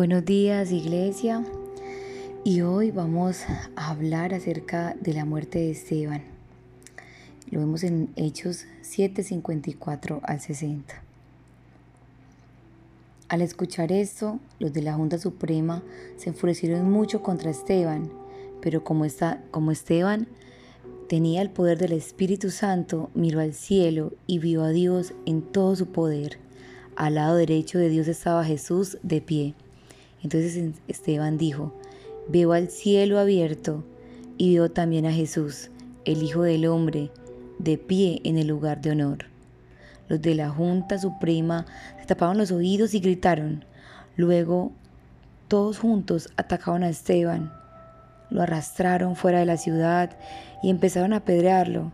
Buenos días iglesia y hoy vamos a hablar acerca de la muerte de Esteban. Lo vemos en Hechos 7:54 al 60. Al escuchar esto, los de la Junta Suprema se enfurecieron mucho contra Esteban, pero como, como Esteban tenía el poder del Espíritu Santo, miró al cielo y vio a Dios en todo su poder. Al lado derecho de Dios estaba Jesús de pie. Entonces Esteban dijo, veo al cielo abierto y veo también a Jesús, el Hijo del Hombre, de pie en el lugar de honor. Los de la Junta Suprema se taparon los oídos y gritaron. Luego, todos juntos atacaron a Esteban, lo arrastraron fuera de la ciudad y empezaron a apedrearlo.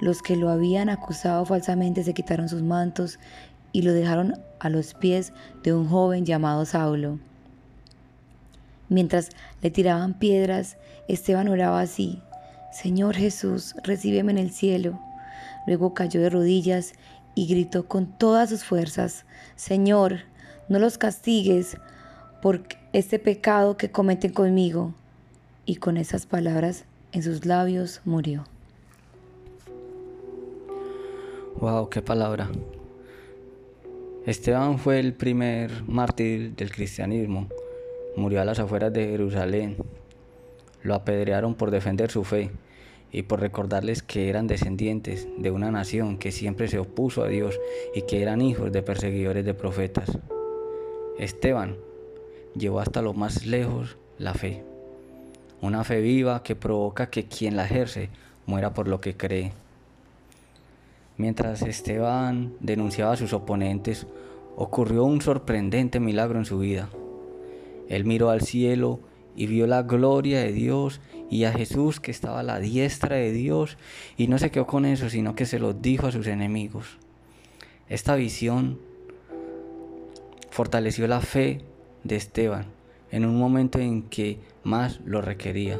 Los que lo habían acusado falsamente se quitaron sus mantos y lo dejaron a los pies de un joven llamado Saulo. Mientras le tiraban piedras, Esteban oraba así, Señor Jesús, recíbeme en el cielo. Luego cayó de rodillas y gritó con todas sus fuerzas, Señor, no los castigues por este pecado que cometen conmigo. Y con esas palabras en sus labios murió. Wow, qué palabra. Esteban fue el primer mártir del cristianismo murió a las afueras de Jerusalén. Lo apedrearon por defender su fe y por recordarles que eran descendientes de una nación que siempre se opuso a Dios y que eran hijos de perseguidores de profetas. Esteban llevó hasta lo más lejos la fe, una fe viva que provoca que quien la ejerce muera por lo que cree. Mientras Esteban denunciaba a sus oponentes, ocurrió un sorprendente milagro en su vida. Él miró al cielo y vio la gloria de Dios y a Jesús que estaba a la diestra de Dios y no se quedó con eso, sino que se lo dijo a sus enemigos. Esta visión fortaleció la fe de Esteban en un momento en que más lo requería.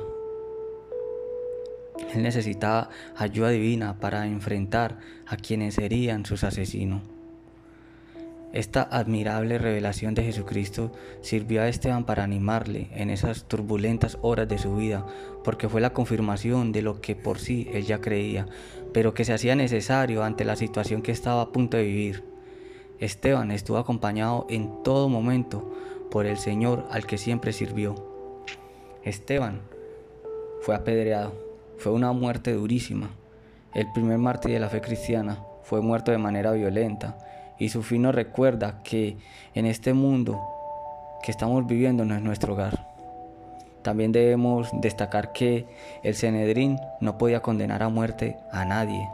Él necesitaba ayuda divina para enfrentar a quienes serían sus asesinos. Esta admirable revelación de Jesucristo sirvió a Esteban para animarle en esas turbulentas horas de su vida, porque fue la confirmación de lo que por sí él ya creía, pero que se hacía necesario ante la situación que estaba a punto de vivir. Esteban estuvo acompañado en todo momento por el Señor al que siempre sirvió. Esteban fue apedreado, fue una muerte durísima. El primer mártir de la fe cristiana fue muerto de manera violenta y su fin nos recuerda que en este mundo que estamos viviendo no es nuestro hogar. También debemos destacar que el Cenedrín no podía condenar a muerte a nadie.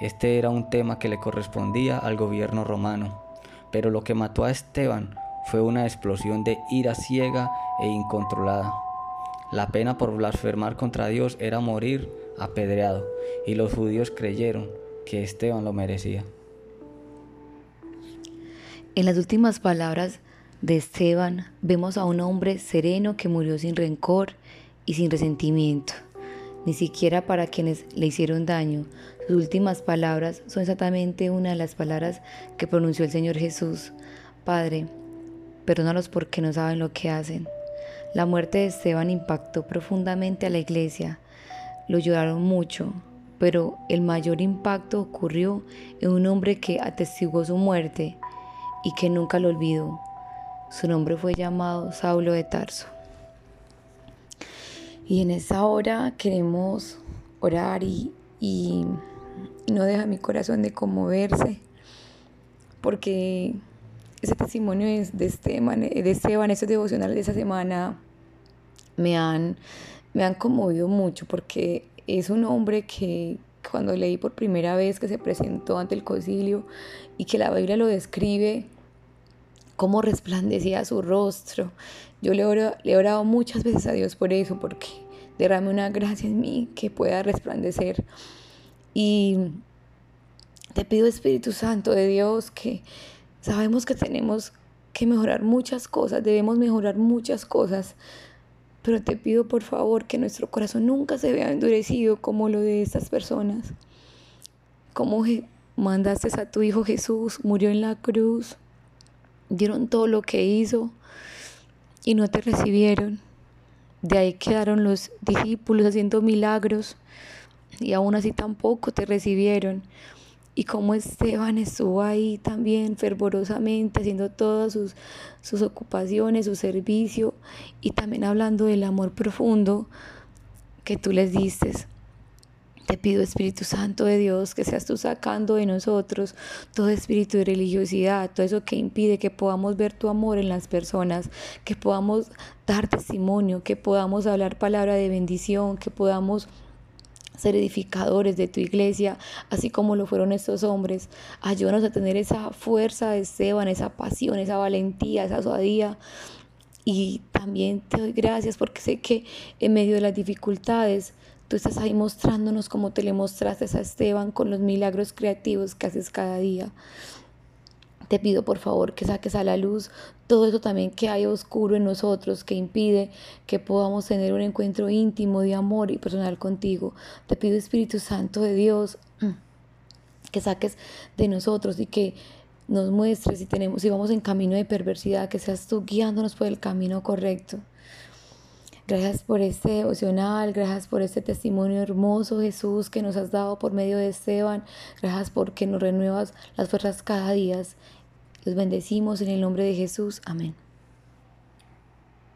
Este era un tema que le correspondía al gobierno romano. Pero lo que mató a Esteban fue una explosión de ira ciega e incontrolada. La pena por blasfemar contra Dios era morir apedreado, y los judíos creyeron que Esteban lo merecía. En las últimas palabras de Esteban vemos a un hombre sereno que murió sin rencor y sin resentimiento, ni siquiera para quienes le hicieron daño. Sus últimas palabras son exactamente una de las palabras que pronunció el Señor Jesús. Padre, perdónalos porque no saben lo que hacen. La muerte de Esteban impactó profundamente a la iglesia. Lo lloraron mucho, pero el mayor impacto ocurrió en un hombre que atestiguó su muerte y que nunca lo olvidó. Su nombre fue llamado Saulo de Tarso. Y en esa hora queremos orar y, no deja mi corazón de conmoverse, porque ese testimonio de Esteban, de Esteban, esos devocionales de esa semana, me han, me han conmovido mucho, porque es un hombre que cuando leí por primera vez que se presentó ante el concilio y que la Biblia lo describe, cómo resplandecía su rostro. Yo le, le he orado muchas veces a Dios por eso, porque derrame una gracia en mí que pueda resplandecer. Y te pido Espíritu Santo de Dios que sabemos que tenemos que mejorar muchas cosas, debemos mejorar muchas cosas, pero te pido por favor que nuestro corazón nunca se vea endurecido como lo de estas personas. Como mandaste a tu Hijo Jesús, murió en la cruz, dieron todo lo que hizo, y no te recibieron. De ahí quedaron los discípulos haciendo milagros y aún así tampoco te recibieron. Y como Esteban estuvo ahí también fervorosamente haciendo todas sus, sus ocupaciones, su servicio y también hablando del amor profundo que tú les diste. Te pido, Espíritu Santo de Dios, que seas tú sacando de nosotros todo espíritu de religiosidad, todo eso que impide que podamos ver tu amor en las personas, que podamos dar testimonio, que podamos hablar palabra de bendición, que podamos ser edificadores de tu iglesia, así como lo fueron estos hombres. Ayúdanos a tener esa fuerza de Esteban, esa pasión, esa valentía, esa suadía. Y también te doy gracias porque sé que en medio de las dificultades Tú estás ahí mostrándonos como te le mostraste a Esteban con los milagros creativos que haces cada día. Te pido por favor que saques a la luz todo eso también que hay oscuro en nosotros, que impide que podamos tener un encuentro íntimo de amor y personal contigo. Te pido Espíritu Santo de Dios que saques de nosotros y que nos muestres si tenemos si vamos en camino de perversidad, que seas tú guiándonos por el camino correcto. Gracias por este devocional, gracias por este testimonio hermoso, Jesús, que nos has dado por medio de Esteban. Gracias porque nos renuevas las fuerzas cada día. Los bendecimos en el nombre de Jesús. Amén.